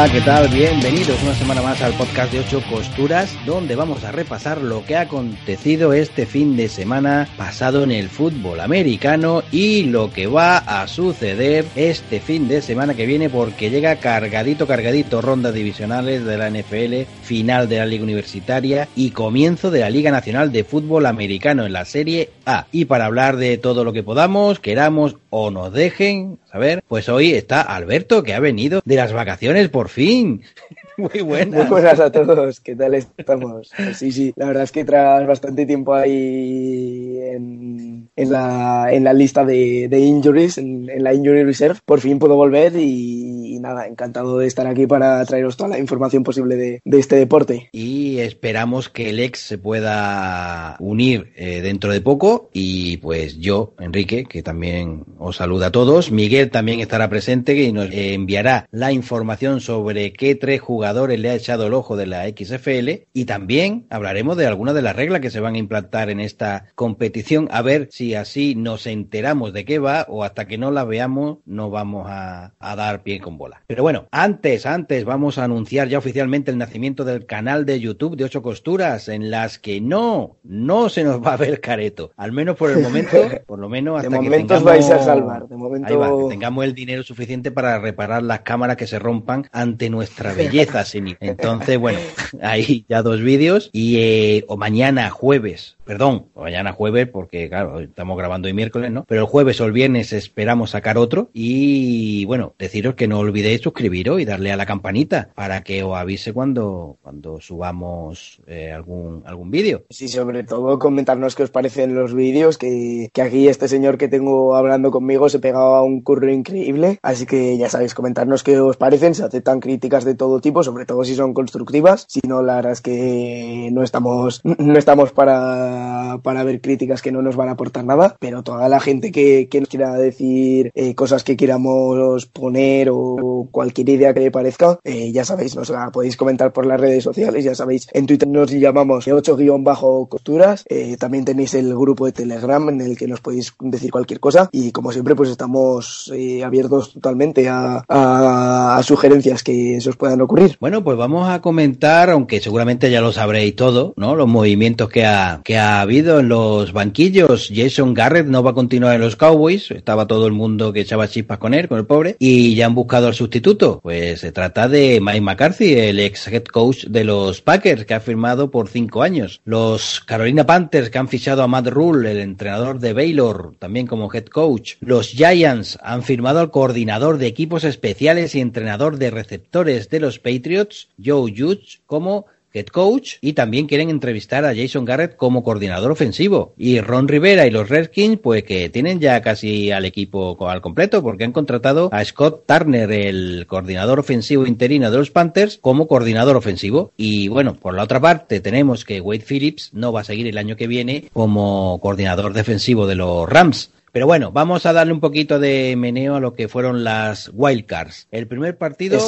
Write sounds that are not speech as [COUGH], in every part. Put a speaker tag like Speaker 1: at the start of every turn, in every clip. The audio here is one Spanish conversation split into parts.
Speaker 1: Hola, ¿qué tal? Bienvenidos una semana más al podcast de 8 costuras, donde vamos a repasar lo que ha acontecido este fin de semana pasado en el fútbol americano y lo que va a suceder este fin de semana que viene porque llega cargadito, cargadito rondas divisionales de la NFL, final de la Liga Universitaria y comienzo de la Liga Nacional de Fútbol Americano en la Serie A. Y para hablar de todo lo que podamos, queramos o nos dejen saber, pues hoy está Alberto que ha venido de las vacaciones por fin. [LAUGHS] Muy buenas.
Speaker 2: Muy buenas a todos, ¿qué tal estamos? Pues sí, sí, la verdad es que tras bastante tiempo ahí en, en, la, en la lista de, de injuries, en, en, la injury reserve, por fin puedo volver y, nada, encantado de estar aquí para traeros toda la información posible de, este deporte.
Speaker 1: Y esperamos que el ex se pueda unir eh, dentro de poco y pues yo, Enrique, que también os saluda a todos, Miguel también estará presente y nos enviará la información sobre qué tres jugadores le ha echado el ojo de la XFL y también hablaremos de algunas de las reglas que se van a implantar en esta competición, a ver si así nos enteramos de qué va o hasta que no la veamos no vamos a dar pie con bola. Pero bueno, antes, antes vamos a anunciar ya oficialmente el nacimiento del canal de YouTube de Ocho Costuras en las que no, no se nos va a ver careto, al menos por el momento, [LAUGHS] por lo menos hasta
Speaker 2: de
Speaker 1: que
Speaker 2: momento
Speaker 1: tengamos,
Speaker 2: vais a salvar, de momento...
Speaker 1: ahí va, que tengamos el dinero suficiente para reparar las cámaras que se rompan ante nuestra belleza entonces, bueno, [LAUGHS] hay ya dos vídeos y eh, o mañana jueves, perdón, mañana jueves porque claro, estamos grabando hoy miércoles, ¿no? Pero el jueves o el viernes esperamos sacar otro y bueno, deciros que no olvidéis suscribiros y darle a la campanita para que os avise cuando cuando subamos eh, algún algún vídeo.
Speaker 2: Sí, sobre todo comentarnos qué os parecen los vídeos, que, que aquí este señor que tengo hablando conmigo se pegaba un curro increíble, así que ya sabéis, comentarnos qué os parecen, se aceptan críticas de todo tipo, sobre todo si son constructivas, si no, la verdad es que no estamos, [LAUGHS] no estamos para, para ver críticas que no nos van a aportar nada, pero toda la gente que, que nos quiera decir eh, cosas que queramos poner o cualquier idea que le parezca, eh, ya sabéis, nos la podéis comentar por las redes sociales, ya sabéis, en Twitter nos llamamos 8-costuras, eh, también tenéis el grupo de Telegram en el que nos podéis decir cualquier cosa y como siempre pues estamos abiertos totalmente a sugerencias que se os puedan ocurrir.
Speaker 1: Bueno, pues vamos a comentar, aunque seguramente ya lo sabréis todo, ¿no? Los movimientos que ha, que ha habido en los banquillos. Jason Garrett no va a continuar en los Cowboys. Estaba todo el mundo que echaba chispas con él, con el pobre. Y ya han buscado al sustituto. Pues se trata de Mike McCarthy, el ex head coach de los Packers, que ha firmado por cinco años. Los Carolina Panthers, que han fichado a Matt Rule, el entrenador de Baylor, también como head coach. Los Giants han firmado al coordinador de equipos especiales y entrenador de receptores de los Patriots, Joe Judge, como head coach y también quieren entrevistar a Jason Garrett como coordinador ofensivo. Y Ron Rivera y los Redskins, pues que tienen ya casi al equipo al completo porque han contratado a Scott Turner, el coordinador ofensivo interino de los Panthers, como coordinador ofensivo. Y bueno, por la otra parte tenemos que Wade Phillips no va a seguir el año que viene como coordinador defensivo de los Rams. Pero bueno, vamos a darle un poquito de meneo a lo que fueron las wildcards. El primer partido.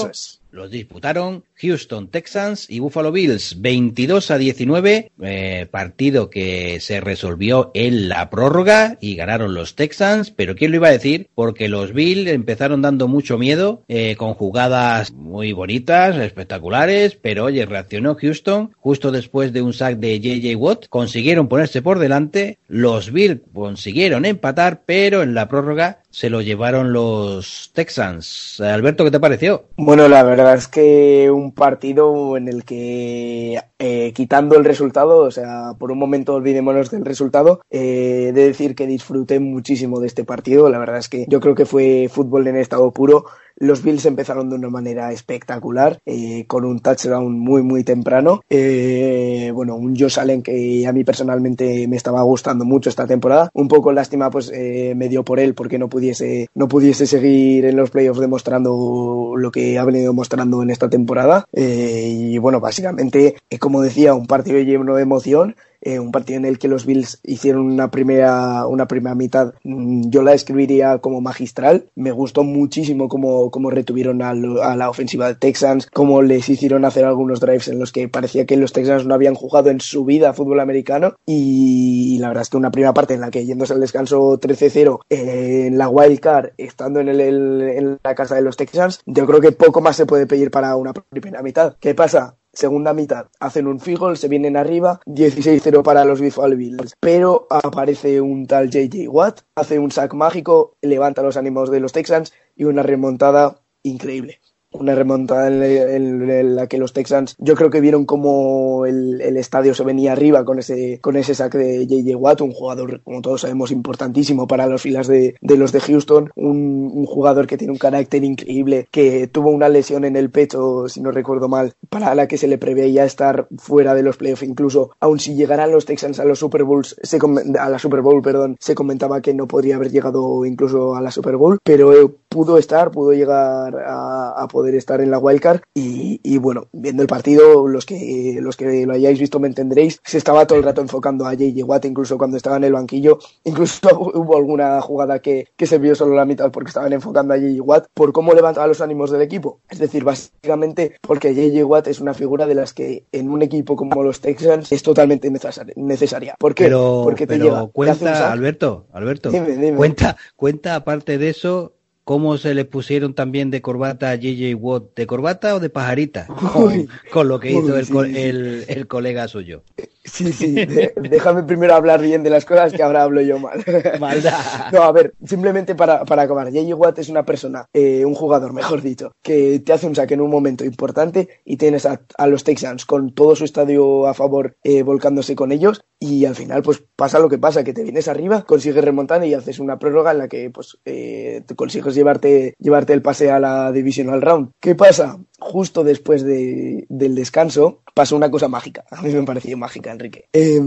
Speaker 1: Los disputaron Houston Texans y Buffalo Bills 22 a 19, eh, partido que se resolvió en la prórroga y ganaron los Texans, pero quién lo iba a decir, porque los Bills empezaron dando mucho miedo eh, con jugadas muy bonitas, espectaculares, pero oye, reaccionó Houston justo después de un sack de JJ Watt, consiguieron ponerse por delante, los Bills consiguieron empatar, pero en la prórroga se lo llevaron los Texans. Alberto, ¿qué te pareció?
Speaker 2: Bueno, la verdad es que un partido en el que, eh, quitando el resultado, o sea, por un momento olvidémonos del resultado, eh, de decir que disfruté muchísimo de este partido. La verdad es que yo creo que fue fútbol en estado puro. Los Bills empezaron de una manera espectacular, eh, con un touchdown muy, muy temprano. Eh, bueno, un Josh Allen que a mí personalmente me estaba gustando mucho esta temporada. Un poco lástima, pues eh, me dio por él porque no pudiese, no pudiese seguir en los playoffs demostrando lo que ha venido mostrando en esta temporada. y bueno, básicamente, como decía, un partido lleno de emoción. Eh, un partido en el que los Bills hicieron una primera, una primera mitad, mm, yo la describiría como magistral. Me gustó muchísimo cómo, cómo retuvieron a, la ofensiva de Texans, cómo les hicieron hacer algunos drives en los que parecía que los Texans no habían jugado en su vida fútbol americano. Y, la verdad es que una primera parte en la que yéndose al descanso 13-0 eh, en la wild card, estando en, el, en la casa de los Texans, yo creo que poco más se puede pedir para una primera mitad. ¿Qué pasa? Segunda mitad hacen un field se vienen arriba, 16-0 para los Buffalo Bills. Pero aparece un tal JJ Watt, hace un sack mágico, levanta los ánimos de los Texans y una remontada increíble una remontada en, la que los Texans yo creo que vieron como el, estadio se venía arriba con ese con ese saque de JJ Watt, un jugador como todos sabemos importantísimo para las filas de, los de Houston, un, jugador que tiene un carácter increíble, que tuvo una lesión en el pecho, si no recuerdo mal, para la que se le preveía estar fuera de los playoffs, incluso aun si llegaran los Texans a los Super Bowls, se, a la Super Bowl, perdón, se comentaba que no podría haber llegado incluso a la Super Bowl, pero eh, pudo estar, pudo llegar a, poder estar en la wildcard y, y, bueno, viendo el partido, los que, los que lo hayáis visto me entenderéis, se estaba todo el rato enfocando a J.J. Watt, incluso cuando estaba en el banquillo, incluso [LAUGHS] hubo alguna jugada que, que se vio solo la mitad porque estaban enfocando a J.J. Watt por cómo levantaba los ánimos del equipo. Es decir, básicamente porque J.J. Watt es una figura de las que en un equipo como los Texans es totalmente necesaria. ¿Por qué?
Speaker 1: Pero, porque te pero cuenta, Alberto, Alberto, cuenta, cuenta aparte de eso cómo se le pusieron también de corbata a JJ Watt, ¿de corbata o de pajarita? [LAUGHS] Con, lo que hizo el, el, colega suyo.
Speaker 2: Sí, sí, déjame primero hablar bien de las cosas que ahora hablo yo mal. [LAUGHS]
Speaker 1: Maldad.
Speaker 2: No, a ver, simplemente para, para acabar, JJ Watt es una persona, eh, un jugador, mejor dicho, que te hace un saque en un momento importante y tienes a, los Texans con todo su estadio a favor eh, volcándose con ellos y al final pues pasa lo que pasa, que te vienes arriba, consigues remontar y haces una prórroga en la que pues eh, consigues llevarte, llevarte el pase a la Divisional Round. ¿Qué pasa? Justo después de, del descanso pasó una cosa mágica. A mí me pareció mágica, Enrique. Eh,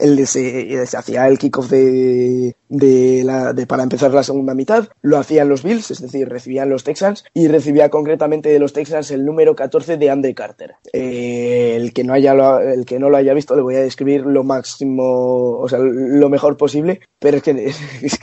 Speaker 2: él se, hacía el kickoff de, de, de para empezar la segunda mitad, lo hacían los Bills, es decir, recibían los Texans y recibía concretamente de los Texans el número 14 de Andre Carter. Eh, el, que no haya, el que no lo haya visto le voy a describir lo máximo, o sea, lo mejor posible, pero es que, [LAUGHS] es,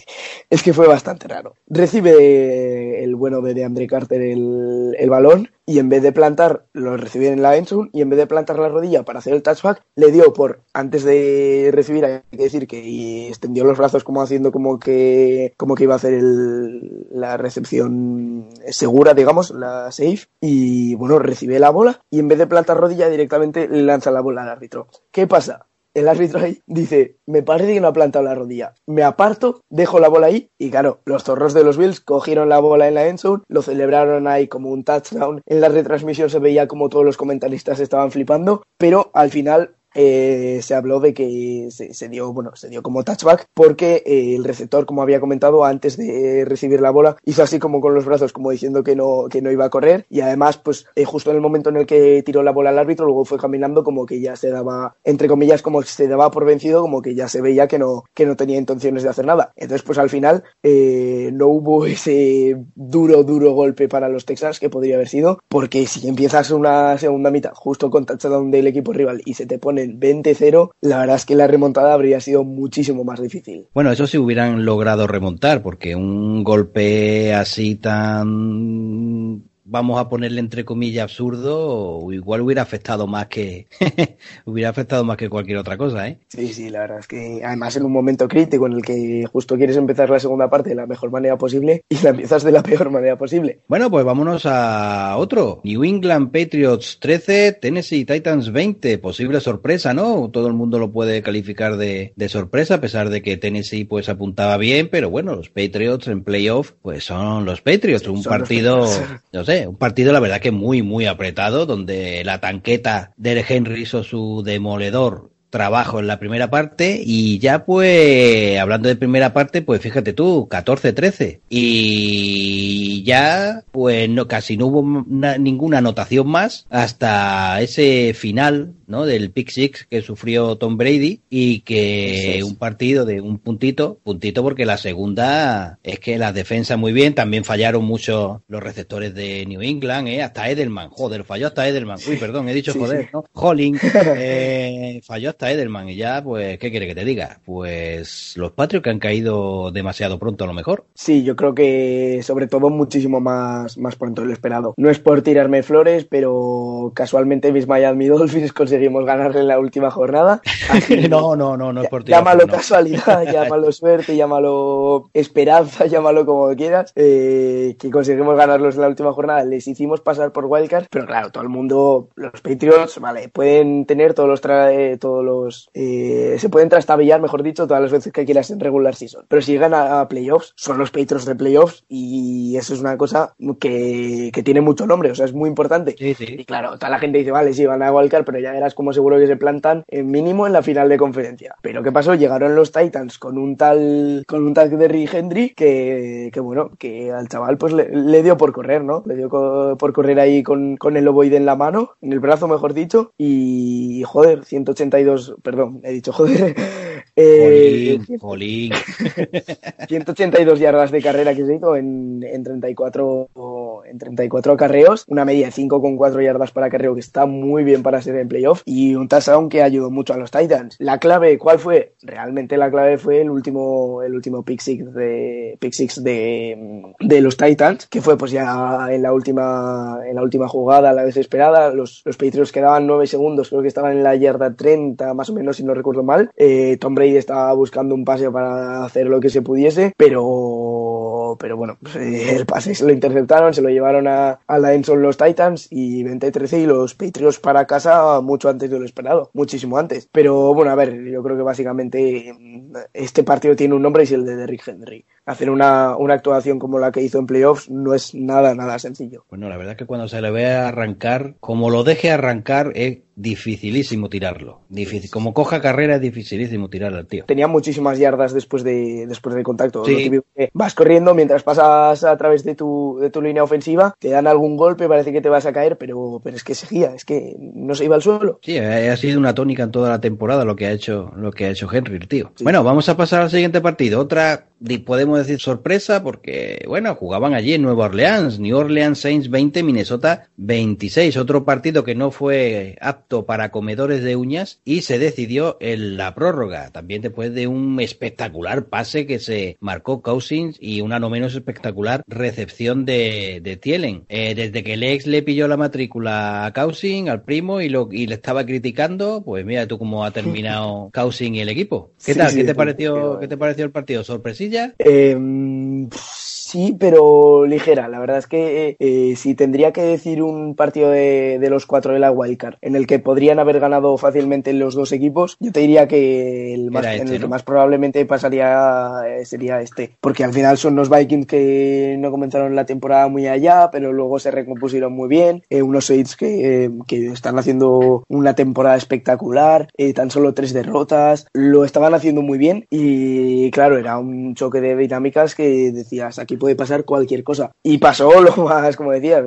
Speaker 2: es que fue bastante raro. Recibe el bueno de Andre Carter el, el balón y en vez de plantar, lo recibió en la endzone y en vez de plantar la rodilla para hacer el touchback, le dio por, antes de recibir, hay que decir que extendió los brazos como haciendo como que, como que iba a hacer el, la recepción segura, digamos, la safe, y bueno, recibe la bola y en vez de plantar rodilla directamente le lanza la bola al árbitro. ¿Qué pasa? El árbitro ahí dice, me parece que no ha plantado la rodilla. Me aparto, dejo la bola ahí y claro, los zorros de los Bills cogieron la bola en la endzone, lo celebraron ahí como un touchdown. En la retransmisión se veía como todos los comentaristas estaban flipando, pero al final eh, se habló de que se, dio, bueno, se dio como touchback porque eh, el receptor, como había comentado antes de recibir la bola, hizo así como con los brazos, como diciendo que no, que no iba a correr y además, pues eh, justo en el momento en el que tiró la bola al árbitro, luego fue caminando como que ya se daba, entre comillas, como se daba por vencido, como que ya se veía que no, que no tenía intenciones de hacer nada. Entonces, pues al final no hubo [LAUGHS] ese duro, duro golpe para los Texans que podría haber sido, porque si empiezas una segunda mitad justo con touchdown del equipo rival y se te pone 20-0, la verdad es que la remontada habría sido muchísimo más difícil.
Speaker 1: Bueno, eso sí hubieran logrado remontar, porque un golpe así tan vamos a ponerle entre comillas absurdo, igual hubiera afectado más que [LAUGHS] hubiera afectado más que cualquier otra cosa, ¿eh?
Speaker 2: Sí, sí, la verdad es que además en un momento crítico en el que justo quieres empezar la segunda parte de la mejor manera posible y la empiezas de la peor manera posible.
Speaker 1: Bueno, pues vámonos a otro. New England Patriots 13, Tennessee Titans 20. Posible sorpresa, ¿no? Todo el mundo lo puede calificar de, de sorpresa, a pesar de que Tennessee pues apuntaba bien, pero bueno, los Patriots en playoff pues son los Patriots. un partido, no sé, un partido la verdad que muy, muy apretado, donde la tanqueta de Henry hizo su demoledor trabajo en la primera parte y ya pues hablando de primera parte pues fíjate tú 14-13 y ya pues no casi no hubo ninguna anotación más hasta ese final ¿no? del pick six que sufrió Tom Brady y que un partido de un puntito puntito porque la segunda es que la defensa muy bien también fallaron mucho los receptores de New England ¿eh? hasta Edelman joder falló hasta Edelman uy perdón he dicho joder ¿no? Holling [LAUGHS] eh, falló hasta Edelman y ya, pues, ¿qué quiere que te diga? Pues los Patriots que han caído demasiado pronto a lo mejor.
Speaker 2: Sí, yo creo que sobre todo muchísimo más, más pronto de lo esperado. No es por tirarme flores, pero casualmente mis Miami Dolphins [LAUGHS] conseguimos ganarle en la última jornada. [LAUGHS]
Speaker 1: no, no, no, no es por
Speaker 2: tirar Llámalo casualidad, [LAUGHS] llámalo suerte, llámalo esperanza, llámalo como quieras, eh, que conseguimos ganarlos en la última jornada. Les hicimos pasar por Wildcard, pero claro, todo el mundo, los Patriots, vale, pueden tener todos los, todos los eh, se pueden trastabillar, mejor dicho, todas las veces que quieras en regular season. Pero si llegan a, playoffs, son los Patriots de playoffs y eso es una cosa que, tiene mucho nombre, o sea, es muy importante. Y claro, toda la gente dice, vale, sí, van a Wildcard, pero ya verás como seguro que se plantan en mínimo en la final de conferencia. Pero ¿qué pasó? Llegaron los Titans con un tal, con un tal de Rick Henry que, bueno, que al chaval pues le, dio por correr, ¿no? Le dio por correr ahí con, con el ovoide en la mano, en el brazo, mejor dicho, y joder, 182 perdón, he dicho [LAUGHS] joder.
Speaker 1: Eh,
Speaker 2: 182 [LAUGHS] yardas de carrera que se hizo en, en 34 en 34 acarreos, una media de 5,4 yardas para carreo que está muy bien para ser en playoff y un touchdown que ayudó mucho a los Titans. La clave, ¿cuál fue? Realmente la clave fue el último el último pick six de pick six de, de los Titans, que fue pues ya en la última en la última jugada, la desesperada, los, los Patriots quedaban 9 segundos, creo que estaban en la yarda 30 más o menos si no recuerdo mal. Eh, Tom Brady estaba buscando un pase para hacer lo que se pudiese, pero pero bueno, pues, eh, el pase se lo interceptaron, se lo llevaron a, a la los Titans y 20-13 y los Patriots para casa mucho antes de lo esperado, muchísimo antes. Pero bueno, a ver, yo creo que básicamente mm, este partido tiene un nombre y es el de Derrick Henry hacer una, una, actuación como la que hizo en playoffs no es nada, nada sencillo.
Speaker 1: Bueno, la verdad es que cuando se le ve arrancar, como lo deje arrancar, es dificilísimo tirarlo. Difícil. Como coja carrera es dificilísimo tirar al tío.
Speaker 2: Tenía muchísimas yardas después de después del contacto. vas corriendo mientras pasas a través de tu, de tu línea ofensiva, te dan algún golpe, parece que te vas a caer, pero, pero es que seguía, es que no se iba al suelo.
Speaker 1: Sí, ha sido una tónica en toda la temporada lo que ha hecho, lo que ha hecho Henry, el tío. Bueno, vamos a pasar al siguiente partido. Otra, podemos decir sorpresa, porque, bueno, jugaban allí en Nueva Orleans, New Orleans Saints 20, Minnesota 26. Otro partido que no fue apto para comedores de uñas y se decidió en la prórroga, también después de un espectacular pase que se marcó Cousins y una no menos espectacular recepción de, de Tielen. Eh, desde que el ex le pilló la matrícula a Cousins, al primo, y, lo, y le estaba criticando, pues mira tú cómo ha terminado [LAUGHS] Cousins y el equipo. ¿Qué tal? ¿Qué te pareció, ¿Qué te pareció el partido? ¿Sorpresilla?
Speaker 2: Eh, Eh, sí, pero ligera. La verdad es que eh, si tendría que decir un partido de, de, los cuatro de la Wildcard en el que podrían haber ganado fácilmente los dos equipos, yo te diría que el, más, en el este, que más probablemente pasaría eh, sería este. Porque al final son los Vikings que no comenzaron la temporada muy allá, pero luego se recompusieron muy bien. Eh, unos Saints que, que, están haciendo una temporada espectacular, tan solo tres derrotas, lo estaban haciendo muy bien y claro, era un choque de dinámicas que decías aquí puede pasar cualquier cosa. Y pasó [LAUGHS] lo más, como decía,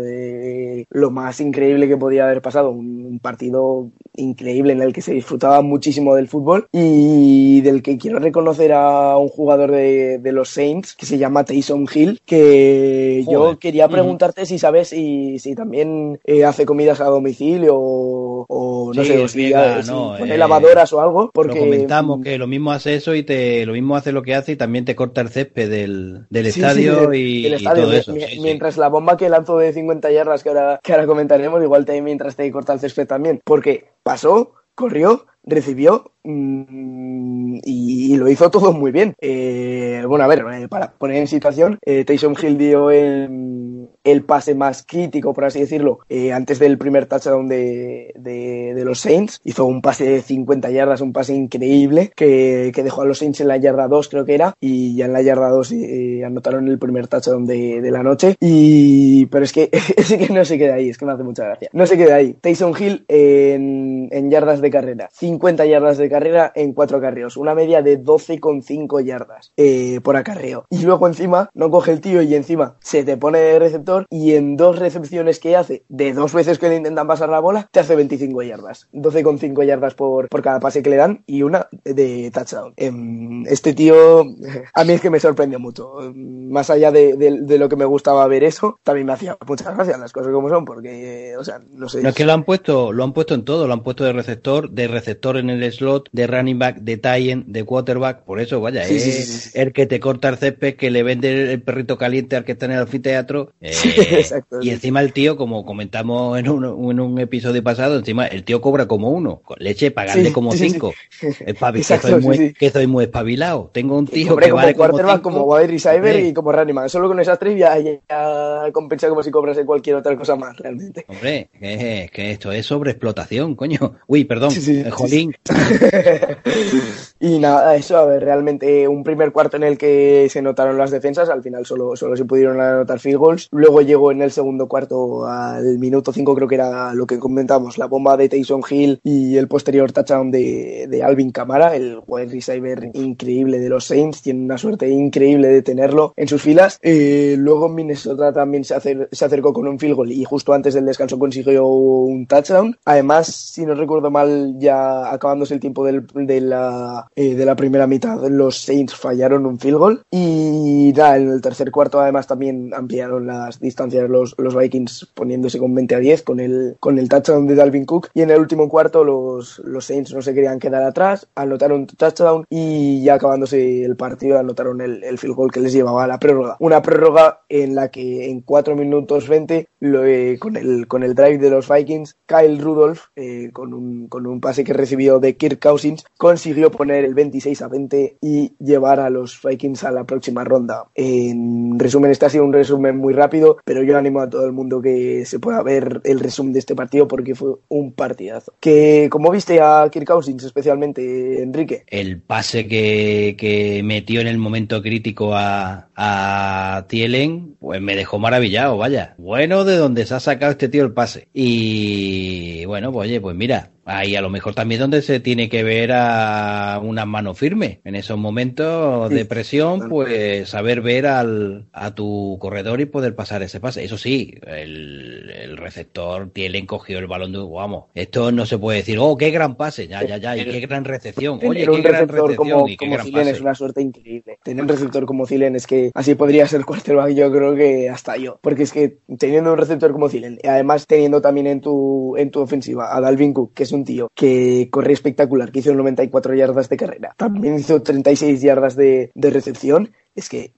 Speaker 2: lo más increíble que podía haber pasado, un, partido increíble en el que se disfrutaba muchísimo del fútbol y del que quiero reconocer a un jugador de, los Saints que se llama Taysom Hill, que yo quería preguntarte si sabes si, si también eh, hace comidas a domicilio o, no sé, si, pone eh, lavadoras o algo. Porque
Speaker 1: lo comentamos que lo mismo hace eso y te lo mismo hace lo que hace y también te corta el césped del, del estadio y,
Speaker 2: el estadio.
Speaker 1: todo eso.
Speaker 2: Mi-
Speaker 1: sí, sí.
Speaker 2: mientras la bomba que lanzó de 50 yardas, que ahora, que ahora comentaremos, igual te, mientras te corta el césped también. Porque pasó, corrió, recibió mm, y, lo hizo todo muy bien. Eh, bueno, a ver, eh, para poner en situación, eh, Taysom Hill dio el, el pase más crítico, por así decirlo, eh, antes del primer touchdown de, de, los Saints. Hizo un pase de 50 yardas, un pase increíble que, que dejó a los Saints en la yarda 2, creo que era, y ya en la yarda 2 eh, anotaron el primer touchdown de, de la noche. Y, pero es que, [LAUGHS] es que no se queda ahí, es que me hace mucha gracia. No se queda ahí. Taysom Hill en, en yardas de carrera, 50 yardas de carrera en 4 acarreos, una media de 12,5 yardas eh, por acarreo. Y luego encima, no coge el tío y encima se te pone de receptor y en dos recepciones que hace, de dos veces que le intentan pasar la bola, te hace 25 yardas. 12,5 yardas por, por cada pase que le dan y una de touchdown. Em, Este tío, [LAUGHS] a mí es que me sorprendió mucho. Más allá de, lo que me gustaba ver eso, también me hacía muchas gracias las cosas como son, porque, o sea, no sé.
Speaker 1: No es que lo han puesto, lo han puesto en todo, lo han puesto de receptor, de receptor en el slot, de running back, de tie de quarterback, por eso vaya,
Speaker 2: Sí,
Speaker 1: es
Speaker 2: sí, sí,
Speaker 1: el que te corta el césped, que le vende el perrito caliente al que está en el anfiteatro, [LAUGHS] eh,
Speaker 2: exacto,
Speaker 1: y encima el tío, como comentamos en un, en un episodio pasado, encima el tío cobra como uno, con leche pagarle como cinco, Espabi- [LAUGHS]
Speaker 2: Exacto,
Speaker 1: que, soy muy, que soy muy espabilado, tengo un tío
Speaker 2: Hombre,
Speaker 1: que
Speaker 2: como
Speaker 1: vale como
Speaker 2: quarterback,
Speaker 1: cinco,
Speaker 2: como wide receiver y como running back. Solo con esas tres ya, ya- compensa como si cobrase cualquier otra cosa más, realmente.
Speaker 1: Hombre, que, que esto es sobreexplotación, coño. Uy, perdón,
Speaker 2: Sí, sí,
Speaker 1: eh,
Speaker 2: sí, [LAUGHS]
Speaker 1: jolín.
Speaker 2: Y nada, eso, a ver, realmente un primer cuarto en el que se notaron las defensas, al final solo, solo se pudieron anotar field goals. Luego llegó en el segundo cuarto al minuto 5, creo que era lo que comentamos, la bomba de Taysom Hill y el posterior touchdown de, de Alvin Kamara, el wide receiver increíble de los Saints, tiene una suerte increíble de tenerlo en sus filas. Eh, luego Minnesota también se, acer- se acercó con un field goal y justo antes del descanso consiguió un touchdown. Además, si no recuerdo mal, ya acabándose el tiempo del- de, la, eh, de la primera mitad, los Saints fallaron un field goal. Y nada, en el tercer cuarto además también ampliaron las distancias los, los Vikings poniéndose con 20 a 10 con el, con el touchdown de Dalvin Cook. Y en el último cuarto los, los Saints no se querían quedar atrás, anotaron touchdown y ya acabándose el partido anotaron el, el field goal que les llevaba a la prórroga. Una prórroga en la que en 4 minutos 20 lo, eh, con, el, con el drive de los Vikings, Kyle Rudolph, eh, con, un, con un pase que recibió de Kirk Cousins, consiguió poner el 26 a 20 y llevar a los Vikings a la próxima ronda. En resumen, este ha sido un resumen muy rápido, pero yo animo a todo el mundo que se pueda ver el resumen de este partido porque fue un partidazo. Que, como viste a Kirk Cousins especialmente, Enrique?
Speaker 1: El pase que, que metió en el momento crítico a, a Thielen, pues me dejó maravillado, vaya. Bueno, de donde se ha sacado este tío el pase. Y bueno, pues oye, pues mira, ahí a lo mejor también donde se tiene que ver a una mano firme. En esos momentos de presión, pues saber ver al, a tu corredor y poder pasar ese pase. Eso sí, el, el receptor Thielen cogió el balón de, vamos, esto no se puede decir, oh, qué gran pase, ya, ya, ya, y qué gran recepción. Oye, qué
Speaker 2: un
Speaker 1: gran
Speaker 2: receptor
Speaker 1: recepción
Speaker 2: como,
Speaker 1: y qué
Speaker 2: como
Speaker 1: gran pase.
Speaker 2: es una suerte increíble. Tener un receptor como Thielen es que así podría ser quarterback yo creo que hasta yo. Porque es que teniendo un receptor como Thielen, y además teniendo también en tu, en tu ofensiva a Dalvin Cook, que es un tío que corre espectacular, que hizo 94 yardas de carrera, también hizo 36 yardas de, de recepción, es que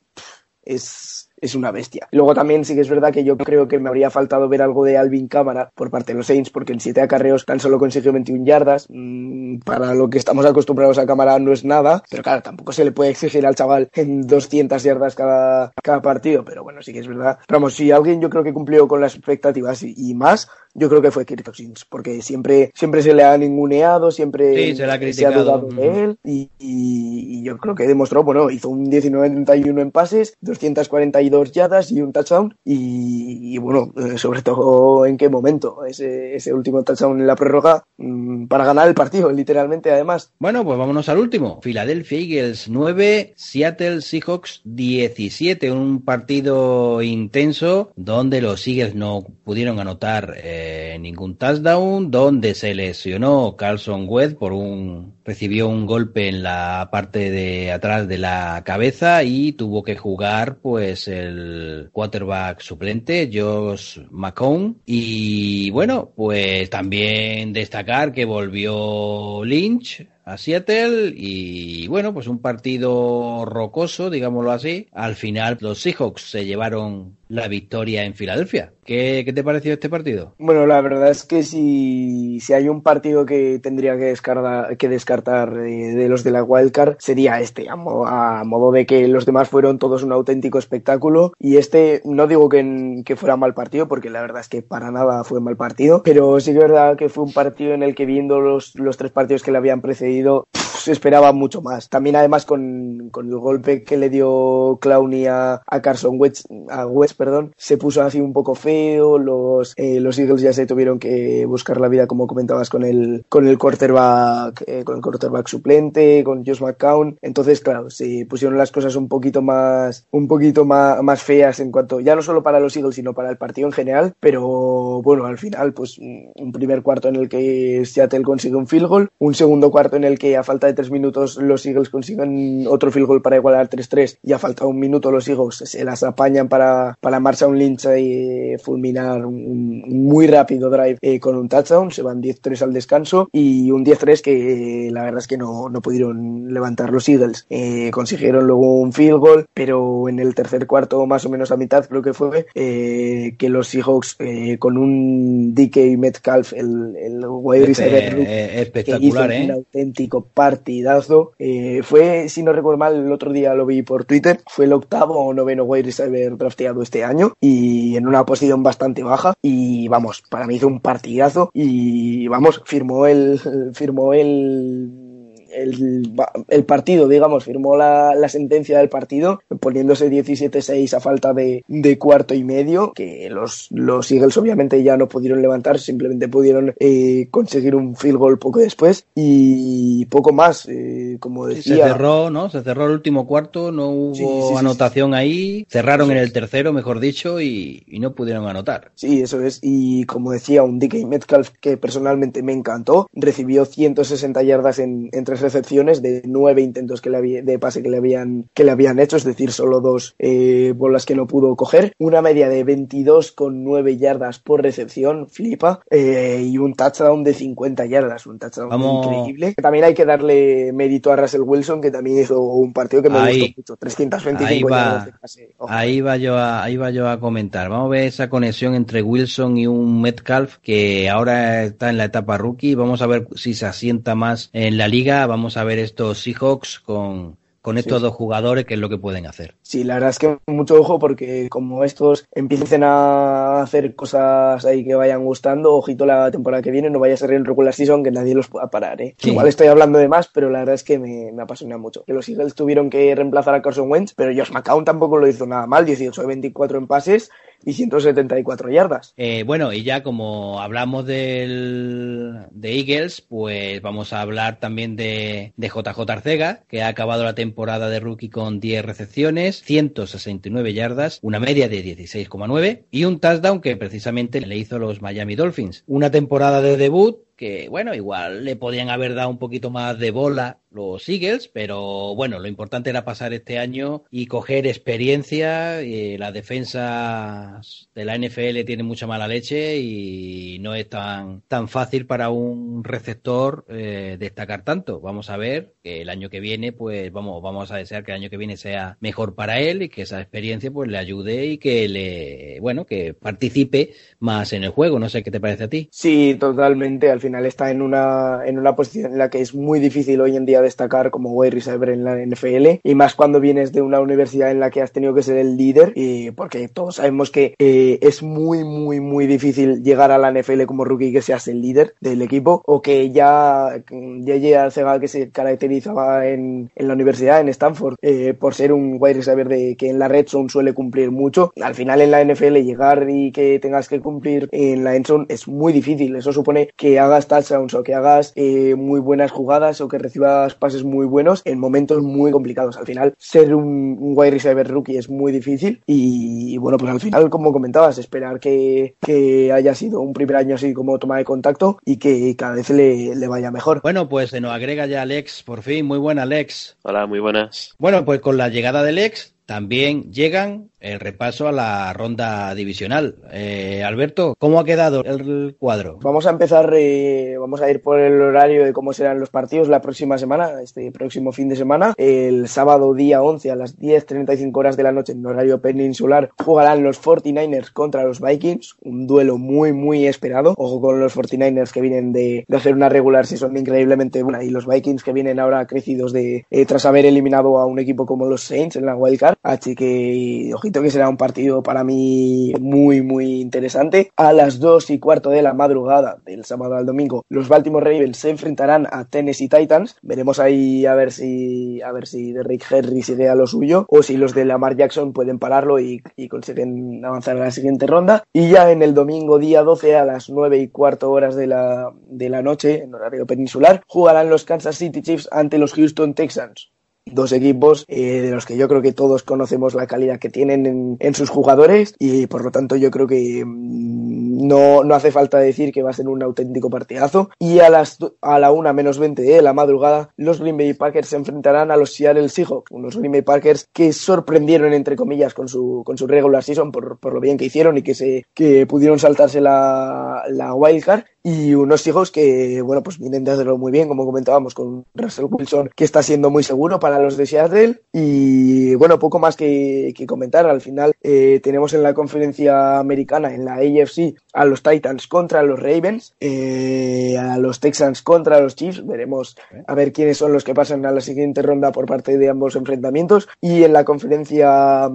Speaker 2: es, es una bestia. Luego también sí que es verdad que yo creo que me habría faltado ver algo de Alvin Cámara por parte de los Saints, porque en 7 acarreos tan solo consiguió 21 yardas. Mm, para lo que estamos acostumbrados a Cámara no es nada, pero claro, tampoco se le puede exigir al chaval en 200 yardas cada, cada partido, pero bueno, sí que es verdad. Pero vamos, si alguien yo creo que cumplió con las expectativas y, y más, yo creo que fue Kirk Cousins, porque siempre, siempre se le ha ninguneado, siempre
Speaker 1: Sí, se le ha
Speaker 2: dudado de él y, y- y yo creo que demostró, bueno, hizo un 19-31 en pases, 242 yardas y un touchdown y, bueno, eh, sobre todo en qué momento, ese, ese último touchdown en la prórroga mm, para ganar el partido, literalmente además.
Speaker 1: Bueno, pues vámonos al último. Philadelphia Eagles 9, Seattle Seahawks 17. Un partido intenso donde los Eagles no pudieron anotar eh, ningún touchdown, donde se lesionó Carlson Webb por un recibió un golpe en la parte de atrás de la cabeza y tuvo que jugar pues el quarterback suplente Josh McCown. Y bueno pues también destacar que volvió Lynch a Seattle y bueno, pues un partido rocoso, digámoslo así. Al final los Seahawks se llevaron la victoria en Filadelfia. ¿Qué, ¿Qué, te pareció este partido?
Speaker 2: Bueno, la verdad es que si, si hay un partido que tendría que descartar, que descartar eh, de los de la Wildcard sería este, a, mo a, modo de que los demás fueron todos un auténtico espectáculo y este no digo que, que fuera mal partido porque la verdad es que para nada fue mal partido, pero sí que es verdad que fue un partido en el que viendo los, los tres partidos que le habían precedido habido se esperaba mucho más. También además con, con el golpe que le dio Clowney a, a Carson West, a West, perdón, se puso así un poco feo, los, eh, los Eagles ya se tuvieron que buscar la vida, como comentabas, con el, con el quarterback, eh, con el quarterback suplente, con Josh McCown. Entonces, claro, se pusieron las cosas un poquito más, un poquito más, más feas en cuanto, ya no solo para los Eagles, sino para el partido en general, pero bueno, al final, pues un primer cuarto en el que Seattle consigue un field goal, un segundo cuarto en el que a falta de tres minutos los Eagles consiguen otro field goal para igualar 3-3 y a falta un minuto los Eagles se las apañan para, para marcha un Lynch y fulminar un, muy rápido drive eh, con un touchdown, se van 10-3 al descanso y un 10-3 que eh, la verdad es que no, no pudieron levantar los Eagles. Eh, consiguieron luego un field goal, pero en el tercer cuarto, más o menos a mitad creo que fue, eh, que los Seahawks con un DK Metcalf, el, el wide receiver,
Speaker 1: espectacular,
Speaker 2: que hizo un auténtico partidazo. fue, si no recuerdo mal, el otro día lo vi por Twitter, fue el octavo o noveno wide receiver drafteado este año y en una posición bastante baja y vamos, para mí hizo un partidazo y vamos, firmó el firmó el el, el, partido, digamos, firmó la, la, sentencia del partido poniéndose 17-6 a falta de, de, cuarto y medio, que los, los Eagles obviamente ya no pudieron levantar, simplemente pudieron eh, conseguir un field goal poco después y poco más, eh, como decía.
Speaker 1: Se cerró, ¿no? Se cerró el último cuarto, no hubo sí, sí, anotación ahí, cerraron en el tercero, mejor dicho, y, y, no pudieron anotar.
Speaker 2: Sí, eso es, y como decía, un DK Metcalf que personalmente me encantó, recibió 160 yardas en, en tres recepciones de nueve intentos que le había, de pase que le habían que le habían hecho, es decir, solo dos eh, bolas que no pudo coger, una media de 22,9 yardas por recepción, flipa, eh, y un touchdown de 50 yardas, un touchdown Vamos. increíble. También hay que darle mérito a Russell Wilson, que también hizo un partido que me ahí, gustó mucho, 325
Speaker 1: ahí va,
Speaker 2: yardas de pase.
Speaker 1: Ahí va yo a, ahí va yo a comentar. Vamos a ver esa conexión entre Wilson y un Metcalf que ahora está en la etapa rookie. Vamos a ver si se asienta más en la liga. Vamos a ver estos Seahawks con, con estos sí. dos jugadores, qué es lo que pueden hacer.
Speaker 2: Sí, la verdad es que mucho ojo porque como estos empiecen a hacer cosas ahí que vayan gustando, ojito la temporada que viene, no vaya a ser en regular season que nadie los pueda parar. ¿eh? Sí. Igual estoy hablando de más, pero la verdad es que me, me, apasiona mucho. Que los Eagles tuvieron que reemplazar a Carson Wentz, pero Josh McCown tampoco lo hizo nada mal, 18 de 24 en pases y 174 yardas.
Speaker 1: Eh, bueno, y ya como hablamos del, de Eagles, pues vamos a hablar también de, de JJ Arcega, que ha acabado la temporada de rookie con 10 recepciones, 169 yardas, una media de 16,9 y un touchdown que precisamente le hizo los Miami Dolphins. Una temporada de debut que bueno, igual le podían haber dado un poquito más de bola los Eagles, pero bueno, lo importante era pasar este año y coger experiencia. Eh, la defensa de la NFL tiene mucha mala leche y no es tan, tan fácil para un receptor eh, destacar tanto. Vamos a ver que el año que viene, pues vamos, vamos a desear que el año que viene sea mejor para él y que esa experiencia pues le ayude y que le, bueno, que participe más en el juego. No sé qué te parece a ti.
Speaker 2: Sí, totalmente. Al final está en una, en una posición en la que es muy difícil hoy en día destacar como wide receiver en la NFL y más cuando vienes de una universidad en la que has tenido que ser el líder y porque todos sabemos que eh, es muy muy muy difícil llegar a la NFL como rookie que seas el líder del equipo o que ya ya Arcega que se caracterizaba en, en la universidad en Stanford eh, por ser un wide receiver de que en la red zone suele cumplir mucho. Al final en la NFL llegar y que tengas que cumplir en la end zone es muy difícil. Eso supone que hagas touchdowns o que hagas eh, muy buenas jugadas o que recibas pases muy buenos en momentos muy complicados. Al final, ser un, un wide receiver rookie es muy difícil y, y, bueno, pues al final, como comentabas, esperar que, que, haya sido un primer año así como toma de contacto y que cada vez le, le vaya mejor.
Speaker 1: Bueno, pues se nos agrega ya Alex, por fin. Muy buena, Alex.
Speaker 3: Hola, muy buenas.
Speaker 1: Bueno, pues con la llegada de Alex también llegan el repaso a la ronda divisional. Eh, Alberto, ¿cómo ha quedado el cuadro?
Speaker 2: Vamos a empezar, eh, vamos a ir por el horario de cómo serán los partidos la próxima semana, este próximo fin de semana. El sábado día 11 a las 10.35 horas de la noche en horario peninsular jugarán los 49ers contra los Vikings, un duelo muy muy esperado. Ojo con los 49ers que vienen de, hacer una regular si son increíblemente buena y los Vikings que vienen ahora crecidos de eh, tras haber eliminado a un equipo como los Saints en la wildcard. Así que ojito que será un partido para mí muy muy interesante. A las 2 y cuarto de la madrugada del sábado al domingo, los Baltimore Ravens se enfrentarán a Tennessee Titans. Veremos ahí a ver si a ver si Derrick Henry sigue a lo suyo o si los de Lamar Jackson pueden pararlo y, consiguen avanzar a la siguiente ronda. Y ya en el domingo día 12 a las 9 y cuarto horas de la, de la noche, en horario peninsular, jugarán los Kansas City Chiefs ante los Houston Texans dos equipos eh, de los que yo creo que todos conocemos la calidad que tienen en, sus jugadores y por lo tanto yo creo que mm, no, no hace falta decir que va a ser un auténtico partidazo. Y a las a la una menos 20 de la madrugada los Green Bay Packers se enfrentarán a los Seattle Seahawks unos Green Bay Packers que sorprendieron entre comillas con su con su regular season por, por lo bien que hicieron y que se que pudieron saltarse la, la wildcard y unos hijos que, bueno, pues vienen de hacerlo muy bien, como comentábamos, con Russell Wilson, que está siendo muy seguro para los de Seattle. Y bueno, poco más que, comentar. Al final eh, tenemos en la conferencia americana, en la AFC, a los Titans contra los Ravens, eh, a los Texans contra los Chiefs. Veremos a ver quiénes son los que pasan a la siguiente ronda por parte de ambos enfrentamientos. Y en la conferencia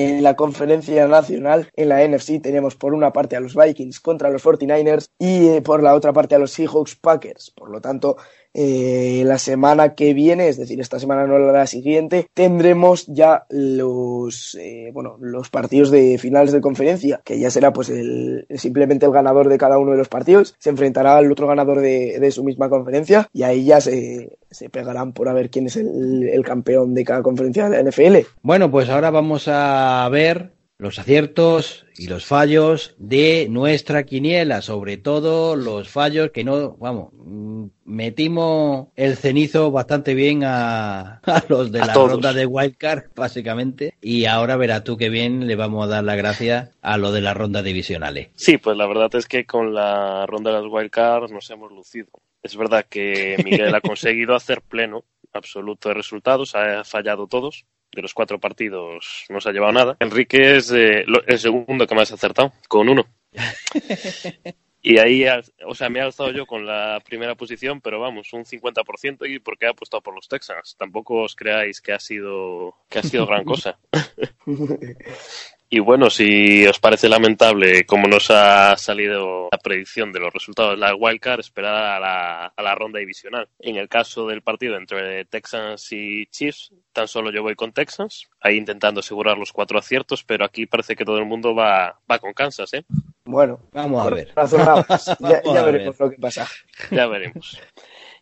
Speaker 2: en la conferencia nacional, en la NFC, tenemos por una parte a los Vikings contra los 49ers y eh, por la otra parte a los Seahawks Packers. Por lo tanto, eh, la semana que viene, es decir, esta semana no la siguiente, tendremos ya los eh, bueno los partidos de finales de conferencia, que ya será pues el, simplemente el ganador de cada uno de los partidos, se enfrentará al otro ganador de, de su misma conferencia y ahí ya se, se pegarán por a ver quién es el, el campeón de cada conferencia de la NFL.
Speaker 1: Bueno, pues ahora vamos a ver los aciertos y los fallos de nuestra quiniela, sobre todo los fallos que no, vamos, mm, metimos el cenizo bastante bien a, [LAUGHS] los de la ronda de wildcard, básicamente, y ahora verás tú que bien le vamos a dar las gracias a lo de las rondas divisionales.
Speaker 3: Sí, pues la verdad es que con la ronda de las wildcards nos hemos lucido. Es verdad que Miguel ha [LAUGHS] conseguido hacer pleno absoluto de resultados, ha fallado todos, de los cuatro partidos no se ha llevado nada. Enrique es eh, el segundo que más ha acertado, con uno. [LAUGHS] Y ahí, o sea, me he alzado yo con la primera posición, pero vamos, un 50% y porque he apostado por los Texans. Tampoco os creáis que ha sido, que ha sido gran cosa. [LAUGHS] Y bueno, si os parece lamentable cómo nos ha salido la predicción de los resultados de la wildcard, esperad a la, a la ronda divisional. En el caso del partido entre Texans y Chiefs, tan solo yo voy con Texans, ahí intentando asegurar los cuatro aciertos, pero aquí parece que todo el mundo va, va con Kansas, ¿eh?
Speaker 2: Bueno,
Speaker 1: vamos a ver. [LAUGHS]
Speaker 2: Ya, veremos lo que pasa.
Speaker 3: Ya veremos.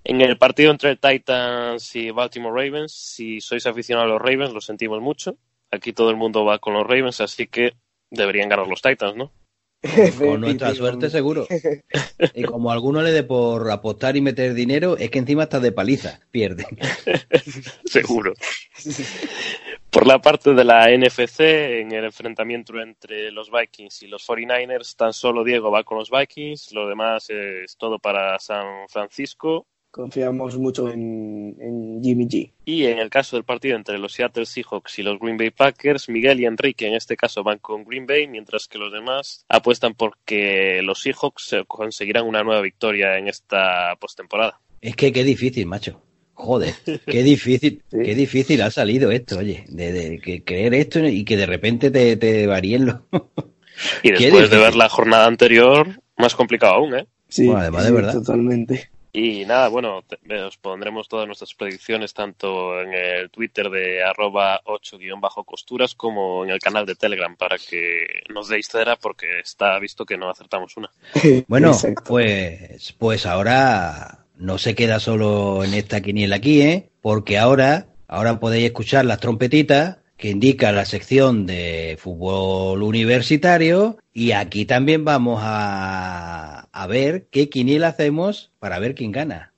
Speaker 3: En el partido entre Titans y Baltimore Ravens, si sois aficionados a los Ravens, lo sentimos mucho Aquí todo el mundo va con los Ravens, así que deberían ganar los Titans, ¿no?
Speaker 1: Con nuestra suerte seguro. Y como a alguno le dé por apostar y meter dinero, es que encima está de paliza, pierde. [LAUGHS]
Speaker 3: seguro. Por la parte de la NFC, en el enfrentamiento entre los Vikings y los 49ers, tan solo Diego va con los Vikings, lo demás es todo para San Francisco
Speaker 2: Confiamos mucho en, Jimmy G.
Speaker 3: Y en el caso del partido entre los Seattle Seahawks y los Green Bay Packers, Miguel y Enrique en este caso van con Green Bay, mientras que los demás apuestan porque los Seahawks conseguirán una nueva victoria en esta postemporada.
Speaker 1: Es que qué difícil, macho. Joder, [LAUGHS] qué difícil, qué difícil ha salido esto, oye, de, creer esto y que de repente te, te varíen los... [LAUGHS]
Speaker 3: y después de ver la jornada anterior, más complicado aún, ¿eh?
Speaker 2: Sí, además de verdad. Totalmente.
Speaker 3: Y nada, bueno, os pondremos todas nuestras predicciones tanto en el Twitter de arroba 8-costuras como en el canal de Telegram para que nos deis cera porque está visto que no acertamos una. [LAUGHS]
Speaker 1: Bueno, pues, pues ahora no se queda solo en esta quiniela aquí, ¿eh? Porque ahora, ahora podéis escuchar las trompetitas que indica la sección de fútbol universitario y aquí también vamos a, a ver qué quiniela hacemos para ver quién gana.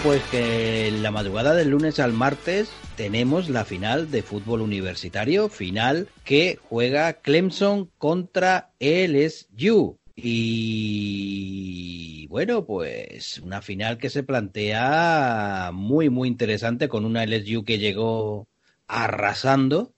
Speaker 1: Pues que en la madrugada del lunes al martes tenemos la final de fútbol universitario, final que juega Clemson contra LSU. Y bueno, pues una final que se plantea muy, muy interesante con una LSU que llegó arrasando,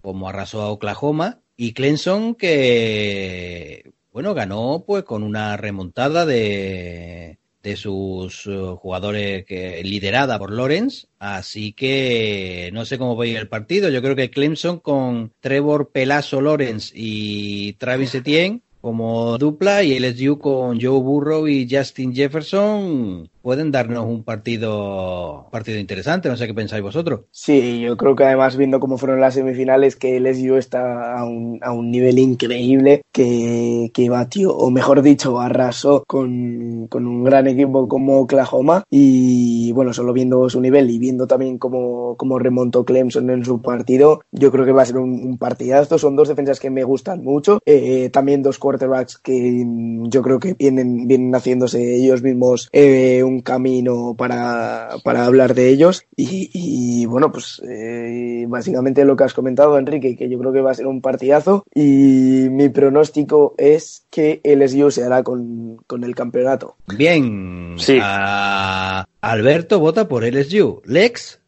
Speaker 1: como arrasó a Oklahoma, y Clemson que, bueno, ganó pues con una remontada de, de sus uh, jugadores que, liderada por Lawrence. Así que no sé cómo veis el partido. Yo creo que Clemson con Trevor Pelazo Lawrence y Travis Etienne como dupla y LSU con Joe Burrow y Justin Jefferson pueden darnos un partido partido interesante. No sé qué pensáis vosotros.
Speaker 2: Sí, yo creo que además viendo cómo fueron las semifinales, que LSU está a un, a un nivel increíble, que, que batió, o mejor dicho, arrasó con, con, un gran equipo como Oklahoma. Y bueno, solo viendo su nivel y viendo también cómo, cómo remontó Clemson en su partido, yo creo que va a ser un, un partidazo. Son dos defensas que me gustan mucho. Eh, también dos quarterbacks que yo creo que vienen, vienen haciéndose ellos mismos eh, un camino para, para hablar de ellos. Y, y bueno, pues eh, básicamente lo que has comentado, Enrique, que yo creo que va a ser un partidazo. Y mi pronóstico es que LSU se hará con, con el campeonato.
Speaker 1: Bien, sí. Uh, Alberto vota por LSU. Lex.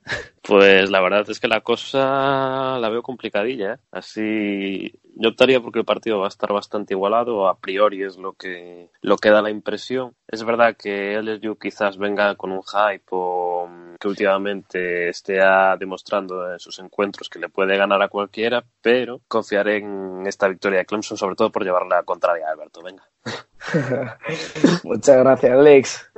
Speaker 3: Pues la verdad es que la cosa la veo complicadilla. ¿eh? Así yo optaría porque el partido va a estar bastante igualado, a priori es lo que, lo que da la impresión. Es verdad que LSU quizás venga con un hype o que últimamente esté demostrando en sus encuentros que le puede ganar a cualquiera, pero confiaré en esta victoria de Clemson, sobre todo por llevarla contraria a Alberto. Venga. [LAUGHS] [LAUGHS]
Speaker 2: Muchas gracias, Alex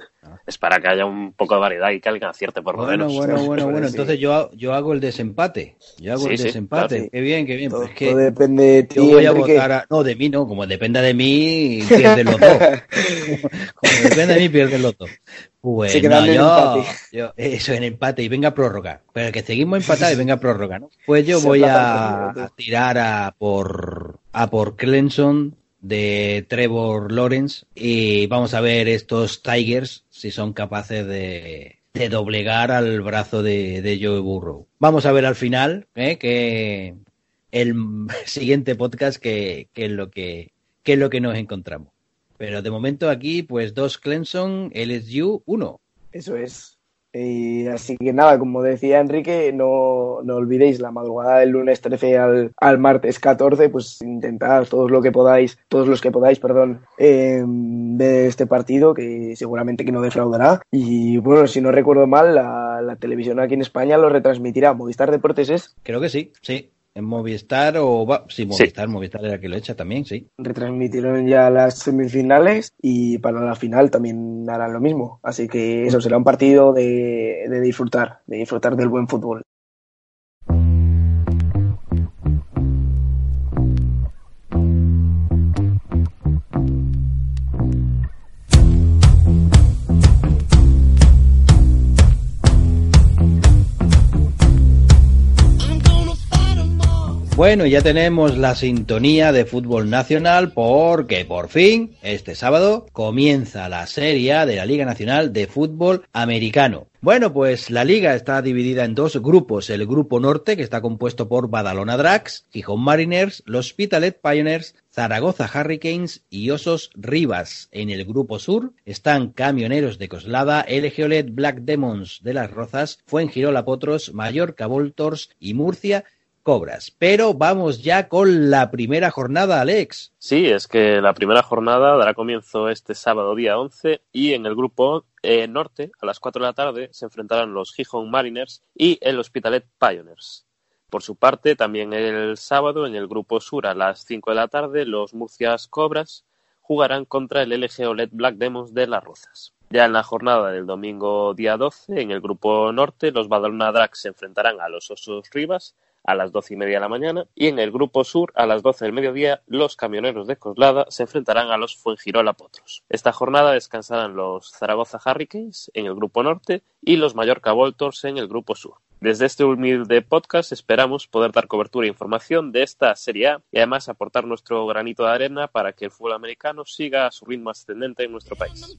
Speaker 3: es para que haya un poco de variedad y que alguien acierte por lo
Speaker 1: bueno,
Speaker 3: menos.
Speaker 1: Bueno, bueno, [LAUGHS] bueno, entonces yo, yo hago el desempate. Yo hago
Speaker 3: Sí,
Speaker 1: el
Speaker 3: sí,
Speaker 1: desempate.
Speaker 3: claro.
Speaker 1: Qué bien, qué bien.
Speaker 2: Todo,
Speaker 1: Pues es que
Speaker 2: todo depende de ti,
Speaker 1: yo voy a
Speaker 2: Enrique.
Speaker 1: votar a... No, de mí no, como dependa de mí, pierden los dos. [LAUGHS] como depende de mí, pierden los dos. Pues
Speaker 2: Se
Speaker 1: no, yo, eso en empate y venga prórroga. Pero que seguimos empatados y venga prórroga, ¿no? Pues yo
Speaker 2: Se
Speaker 1: voy a, a tirar a por a por Clemson de Trevor Lawrence y vamos a ver estos Tigers si son capaces de, de doblegar al brazo de, de Joe Burrow. Vamos a ver al final ¿eh? que el [LAUGHS] siguiente podcast que, es lo que, que es lo que nos encontramos. Pero de momento aquí, pues dos Clemson, LSU, uno.
Speaker 2: Eso es. Y así que nada, como decía Enrique, no, no olvidéis la madrugada del lunes 13 al, al martes 14, pues intentad todos lo que podáis, todos los que podáis, perdón, de este partido, que seguramente que no defraudará. Y bueno, si no recuerdo mal, la, la televisión aquí en España lo retransmitirá. Movistar Deportes es,
Speaker 1: Creo que sí, sí. En Movistar o... va- Sí, Movistar, Movistar era que lo echa también, sí.
Speaker 2: retransmitieron ya las semifinales y para la final también harán lo mismo. Así que eso será un partido de, de disfrutar, de disfrutar del buen fútbol.
Speaker 1: Bueno, ya tenemos la sintonía de fútbol nacional porque por fin, este sábado, comienza la Serie de la Liga Nacional de Fútbol Americano. Bueno, pues la liga está dividida en dos grupos. El grupo norte, que está compuesto por Badalona Drax, Gijón Mariners, Los Hospitalet Pioneers, Zaragoza Hurricanes y Osos Rivas. En el grupo sur están Camioneros de Coslada, LG Black Demons de Las Rozas, Fuengirola Potros, Mallorca Voltors y Murcia Pero vamos ya con la primera jornada, Alex.
Speaker 3: Sí, es que la primera jornada dará comienzo este sábado día 11 y en el grupo eh, norte a las 4 de la tarde se enfrentarán los Gijón Mariners y el Hospitalet Pioneers. Por su parte, también el sábado en el grupo sur a las 5 de la tarde los Murcias Cobras jugarán contra el LG OLED Black Demons de Las Rozas. Ya en la jornada del domingo día 12, en el grupo norte, los Badalona Drax se enfrentarán a los Osos Rivas a las doce y media de la mañana y en el grupo sur a las 12 del mediodía los camioneros de Coslada se enfrentarán a los Fuengirola Potros. Esta jornada descansarán los Zaragoza Hurricanes en el grupo norte y los Mallorca Voltors en el grupo sur. Desde este humilde podcast esperamos poder dar cobertura e información de esta Serie A y además aportar nuestro granito de arena para que el fútbol americano siga a su ritmo ascendente en nuestro país.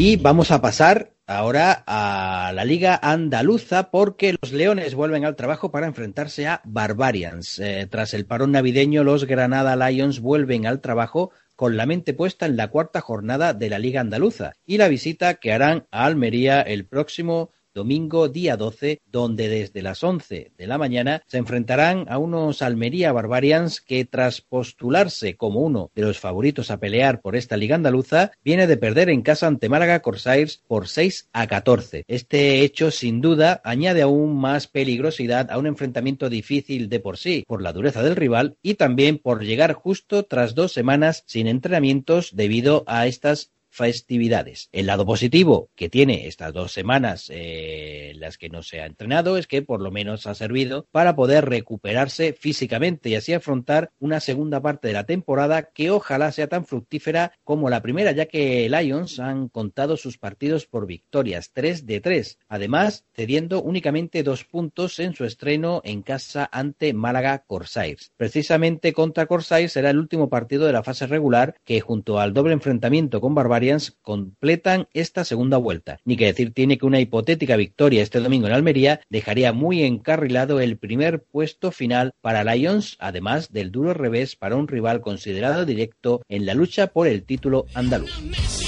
Speaker 1: Y vamos a pasar ahora a la Liga Andaluza porque los Leones vuelven al trabajo para enfrentarse a Barbarians. Eh, tras el parón navideño, los Granada Lions vuelven al trabajo con la mente puesta en la cuarta jornada de la Liga Andaluza y la visita que harán a Almería el próximo domingo día 12, donde desde las 11 de la mañana se enfrentarán a unos Almería Barbarians que tras postularse como uno de los favoritos a pelear por esta liga andaluza, viene de perder en casa ante Málaga Corsairs por 6 a 14. Este hecho sin duda añade aún más peligrosidad a un enfrentamiento difícil de por sí, por la dureza del rival y también por llegar justo tras dos semanas sin entrenamientos debido a estas festividades. El lado positivo que tiene estas dos semanas eh, las que no se ha entrenado es que por lo menos ha servido para poder recuperarse físicamente y así afrontar una segunda parte de la temporada que ojalá sea tan fructífera como la primera, ya que Lions han contado sus partidos por victorias, 3 de 3, además cediendo únicamente dos puntos en su estreno en casa ante Málaga Corsairs. Precisamente contra Corsairs será el último partido de la fase regular que junto al doble enfrentamiento con Barbaria completan esta segunda vuelta. Ni que decir tiene que una hipotética victoria este domingo en Almería dejaría muy encarrilado el primer puesto final para Lions, además del duro revés para un rival considerado directo en la lucha por el título andaluz.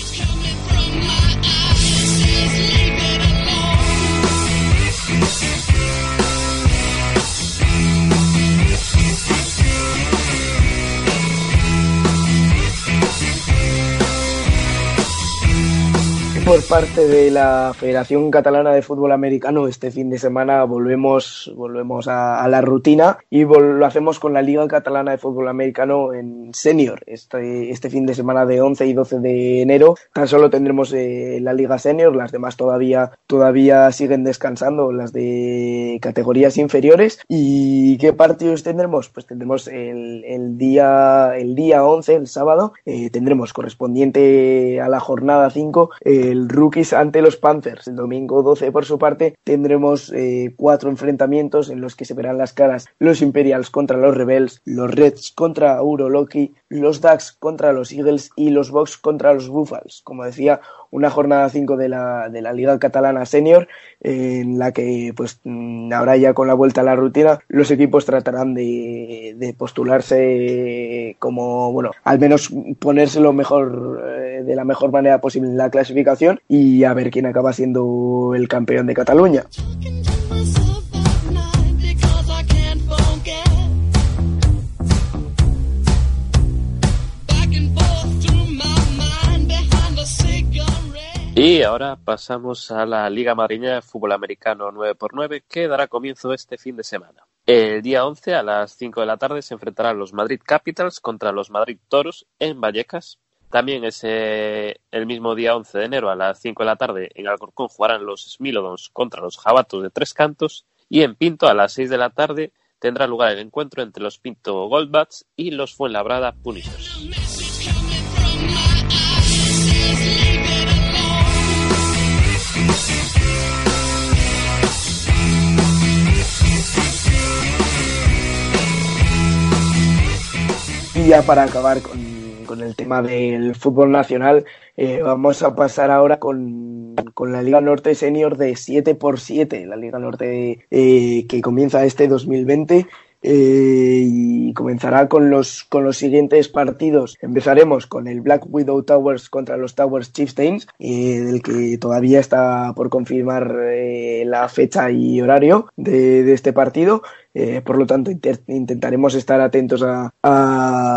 Speaker 2: Por parte de la Federación Catalana de Fútbol Americano, este fin de semana volvemos, volvemos a, la rutina y lo hacemos con la Liga Catalana de Fútbol Americano en senior. Este, este fin de semana de 11 y 12 de enero tan solo tendremos eh, la Liga Senior, las demás todavía, todavía siguen descansando, las de categorías inferiores. ¿Y qué partidos tendremos? Pues tendremos el, el día, el día 11, el sábado, eh, tendremos correspondiente a la jornada 5 el Rookies ante los Panthers. El domingo 12, por su parte, tendremos eh, cuatro enfrentamientos en los que se verán las caras los Imperials contra los Rebels, los Reds contra Uroloki, los Ducks contra los Eagles y los Bucks contra los Buffals. Como decía, una jornada 5 de la, de la Liga Catalana Senior en la que pues mm, ahora ya con la vuelta a la rutina los equipos tratarán de, de postularse como bueno al menos ponerse lo mejor eh, de la mejor manera posible en la clasificación y a ver quién acaba siendo el campeón de Cataluña.
Speaker 3: Y ahora pasamos a la Liga Madrileña de Fútbol Americano 9x9 que dará comienzo este fin de semana. El día 11 a las 5 de la tarde se enfrentarán los Madrid Capitals contra los Madrid Toros en Vallecas. También ese, el mismo día 11 de enero a las 5 de la tarde en Alcorcón jugarán los Smilodons contra los Jabatos de Tres Cantos y en Pinto a las 6 de la tarde tendrá lugar el encuentro entre los Pinto Goldbats y los Fuenlabrada Punishers.
Speaker 2: Y ya para acabar con, el tema del fútbol nacional, eh, vamos a pasar ahora con, la Liga Norte Senior de 7x7, la Liga Norte eh, que comienza este 2020 eh, y comenzará con los, con los siguientes partidos. Empezaremos con el Black Widow Towers contra los Towers Chieftains, eh, del que todavía está por confirmar eh, la fecha y horario de, de este partido. Eh, por lo tanto, intentaremos estar atentos a,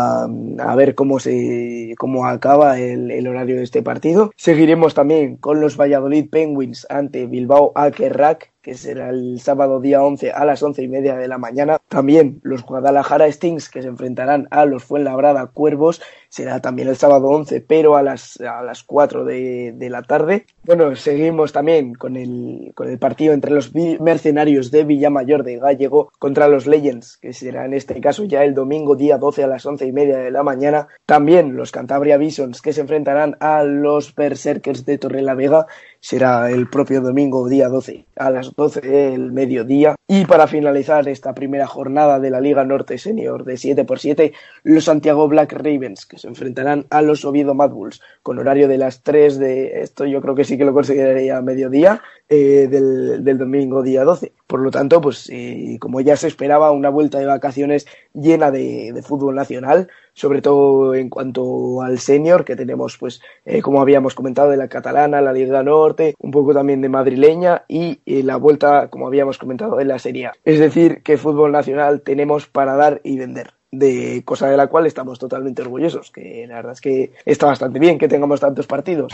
Speaker 2: a, ver cómo, se, cómo acaba el, el, horario de este partido. Seguiremos también con los Valladolid Penguins ante Bilbao Akerrak que será el sábado día 11 a las once y media de la mañana. También los Guadalajara Stings, que se enfrentarán a los Fuenlabrada Cuervos, será también el sábado 11, pero a las, a las 4 de, de la tarde. Bueno, seguimos también con el, con el partido entre los mercenarios de Villamayor de Gallego contra los Legends, que será en este caso ya el domingo día 12 a las once y media de la mañana. También los Cantabria Bisons, que se enfrentarán a los Berserkers de Torrelavega será el propio domingo, día 12, a las 12 del mediodía. Y para finalizar esta primera jornada de la Liga Norte Senior de 7x7, los Santiago Black Ravens, que se enfrentarán a los Oviedo Mad Bulls, con horario de las 3 de, esto yo creo que sí que lo consideraría mediodía, eh, del, domingo día 12. Por lo tanto, pues eh, como ya se esperaba, una vuelta de vacaciones llena de, fútbol nacional, sobre todo en cuanto al senior, que tenemos, pues, eh, como habíamos comentado, de la catalana, la Liga Norte, un poco también de madrileña y la vuelta, como habíamos comentado, de la Serie Es decir, que fútbol nacional tenemos para dar y vender de cosa de la cual estamos totalmente orgullosos, que la verdad es que está bastante bien que tengamos tantos partidos.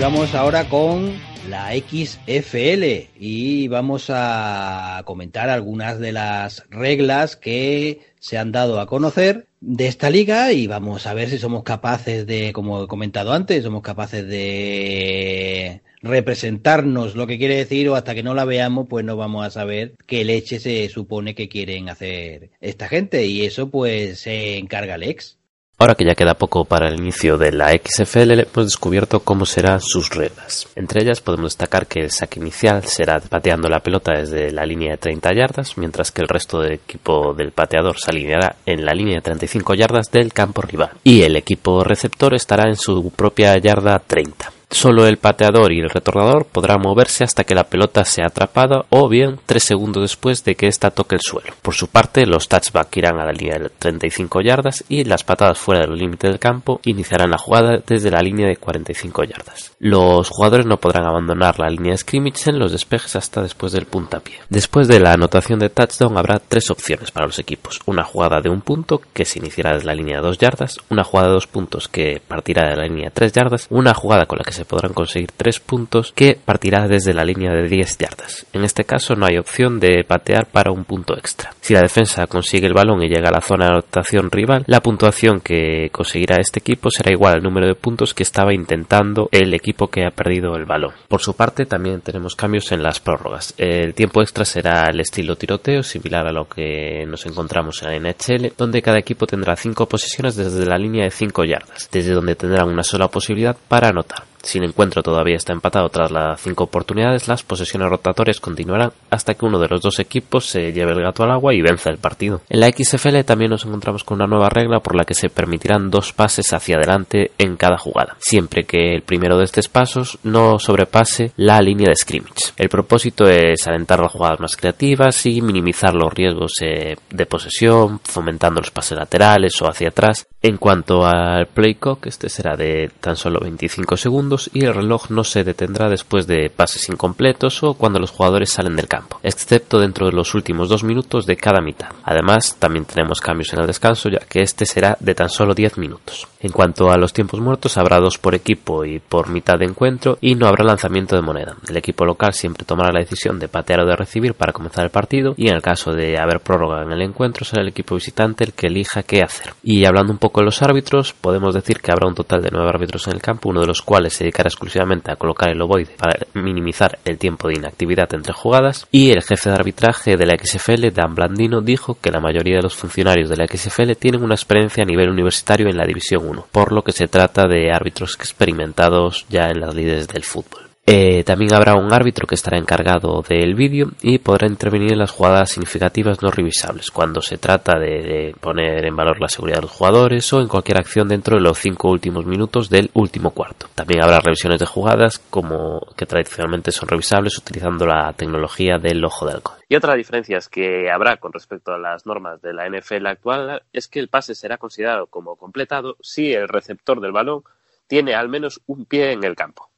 Speaker 1: Vamos ahora con la XFL y vamos a comentar algunas de las reglas que se han dado a conocer de esta liga y vamos a ver si somos capaces de, como he comentado antes, somos capaces de representarnos lo que quiere decir o hasta que no la veamos pues no vamos a saber qué leche se supone que quieren hacer esta gente y eso pues se encarga Lex.
Speaker 4: Ahora que ya queda poco para el inicio de la XFL, hemos descubierto cómo serán sus reglas. Entre ellas podemos destacar que el saque inicial será pateando la pelota desde la línea de 30 yardas, mientras que el resto del equipo del pateador se alineará en la línea de 35 yardas del campo rival. Y el equipo receptor estará en su propia yarda 30. Solo el pateador y el retornador podrán moverse hasta que la pelota sea atrapada o bien tres segundos después de que ésta toque el suelo. Por su parte, los touchbacks irán a la línea de 35 yardas y las patadas fuera del límite del campo iniciarán la jugada desde la línea de 45 yardas. Los jugadores no podrán abandonar la línea de scrimmage en los despejes hasta después del puntapié. Después de la anotación de touchdown habrá tres opciones para los equipos. Una jugada de un punto que se iniciará desde la línea de 2 yardas, una jugada de dos puntos que partirá de la línea de 3 yardas, una jugada con la que se podrán conseguir 3 puntos que partirá desde la línea de 10 yardas. En este caso no hay opción de patear para un punto extra. Si la defensa consigue el balón y llega a la zona de anotación rival, la puntuación que conseguirá este equipo será igual al número de puntos que estaba intentando el equipo que ha perdido el balón. Por su parte también tenemos cambios en las prórrogas. El tiempo extra será el estilo tiroteo, similar a lo que nos encontramos en la NHL, donde cada equipo tendrá 5 posiciones desde la línea de 5 yardas, desde donde tendrán una sola posibilidad para anotar. Si el encuentro todavía está empatado tras las cinco oportunidades, las posesiones rotatorias continuarán hasta que uno de los dos equipos se lleve el gato al agua y venza el partido. En la XFL también nos encontramos con una nueva regla por la que se permitirán dos pases hacia adelante en cada jugada, siempre que el primero de estos pasos no sobrepase la línea de scrimmage. El propósito es alentar las jugadas más creativas y minimizar los riesgos eh, de posesión, fomentando los pases laterales o hacia atrás. En cuanto al play clock, este será de tan solo 25 segundos y el reloj no se detendrá después de pases incompletos o cuando los jugadores salen del campo, excepto dentro de los últimos dos minutos de cada mitad. Además, también tenemos cambios en el descanso, ya que este será de tan solo 10 minutos. En cuanto a los tiempos muertos, habrá dos por equipo y por mitad de encuentro y no habrá lanzamiento de moneda. El equipo local siempre tomará la decisión de patear o de recibir para comenzar el partido y en el caso de haber prórroga en el encuentro será el equipo visitante el que elija qué hacer. Y hablando un poco de los árbitros, podemos decir que habrá un total de nueve árbitros en el campo, uno de los cuales se exclusivamente a colocar el ovoide para minimizar el tiempo de inactividad entre jugadas y el jefe de arbitraje de la XFL, Dan Blandino, dijo que la mayoría de los funcionarios de la XFL tienen una experiencia a nivel universitario en la División 1, por lo que se trata de árbitros experimentados ya en las líderes del fútbol. Eh, también habrá un árbitro que estará encargado del vídeo y podrá intervenir en las jugadas significativas no revisables, cuando se trata de, poner en valor la seguridad de los jugadores o en cualquier acción dentro de los cinco últimos minutos del último cuarto. También habrá revisiones de jugadas como que tradicionalmente son revisables utilizando la tecnología del ojo de halcón.
Speaker 3: Y otra diferencia que habrá con respecto a las normas de la NFL actual es que el pase será considerado como completado si el receptor del balón tiene al menos un pie en el campo.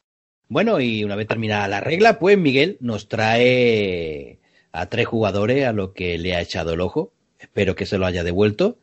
Speaker 1: Bueno, y una vez terminada la regla, pues Miguel nos trae a tres jugadores a lo que le ha echado el ojo. Espero que se lo haya devuelto.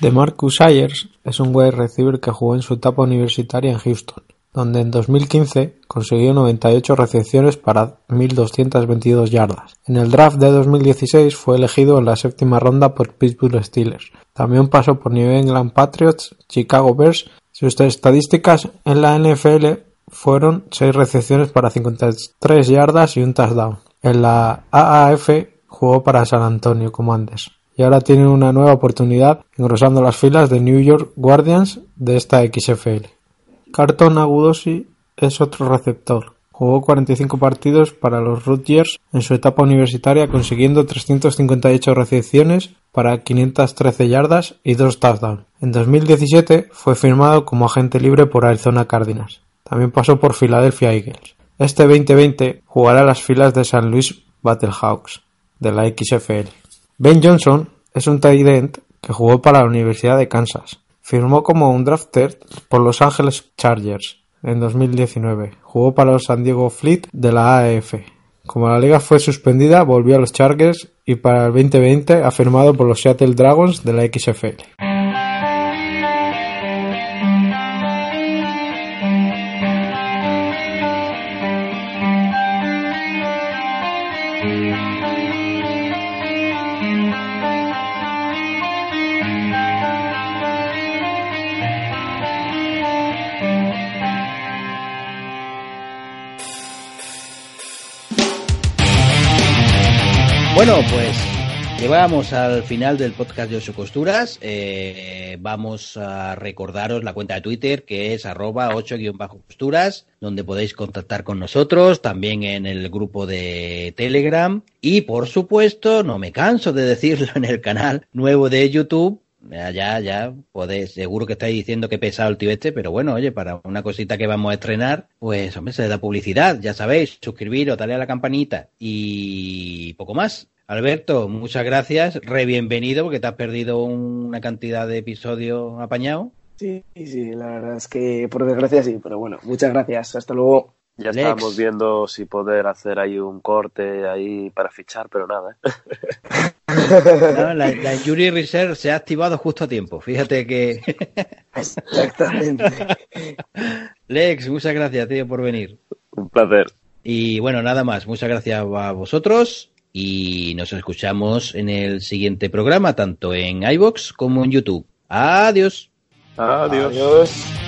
Speaker 5: De Marcus Ayers es un wide receiver que jugó en su etapa universitaria en Houston. donde en 2015 consiguió 98 recepciones para 1.222 yardas. En el draft de 2016 fue elegido en la séptima ronda por Pittsburgh Steelers. También pasó por New England Patriots, Chicago Bears. Sus estadísticas en la NFL fueron 6 recepciones para 53 yardas y un touchdown. En la AAF jugó para San Antonio Commanders y ahora tiene una nueva oportunidad engrosando las filas de New York Guardians de esta XFL. Carton Agudosi es otro receptor. Jugó 45 partidos para los Rutgers en su etapa universitaria consiguiendo 358 recepciones para 513 yardas y 2 touchdowns. En 2017 fue firmado como agente libre por Arizona Cardinals. También pasó por Philadelphia Eagles. Este 2020 jugará las filas de San Luis Battlehawks de la XFL. Ben Johnson es un tight end que jugó para la Universidad de Kansas. Firmó como un drafter por Los Angeles Chargers en 2019. Jugó para los San Diego Fleet de la AEF. Como la liga fue suspendida, volvió a los Chargers y para el 2020 ha firmado por los Seattle Dragons de la XFL.
Speaker 1: Llegamos al final del podcast de Ocho Costuras. Eh, vamos a recordaros la cuenta de Twitter que es arroba 8-costuras, donde podéis contactar con nosotros, también en el grupo de Telegram y por supuesto, no me canso de decirlo en el canal nuevo de YouTube, ya, ya, podéis, seguro que estáis diciendo que pesado el tío este, pero bueno, oye, para una cosita que vamos a estrenar, pues hombre, se da publicidad, ya sabéis, suscribiros, dale a la campanita y poco más. Alberto, muchas gracias, re bienvenido, porque te has perdido una cantidad de episodios apañados.
Speaker 2: Sí, sí, la verdad es que por desgracia sí, pero bueno, muchas gracias, hasta luego.
Speaker 3: Ya
Speaker 1: Lex.
Speaker 3: estábamos viendo si poder hacer ahí un corte ahí para fichar, pero nada. ¿eh? [LAUGHS]
Speaker 1: No, la, la Injury Reserve se ha activado justo a tiempo, fíjate que... [LAUGHS]
Speaker 2: Exactamente.
Speaker 1: Lex, muchas gracias, tío, por venir.
Speaker 3: Un placer.
Speaker 1: Y bueno, nada más, muchas gracias a vosotros y nos escuchamos en el siguiente programa, tanto en iBox como en YouTube. Adiós.
Speaker 3: Adiós.
Speaker 2: Adiós.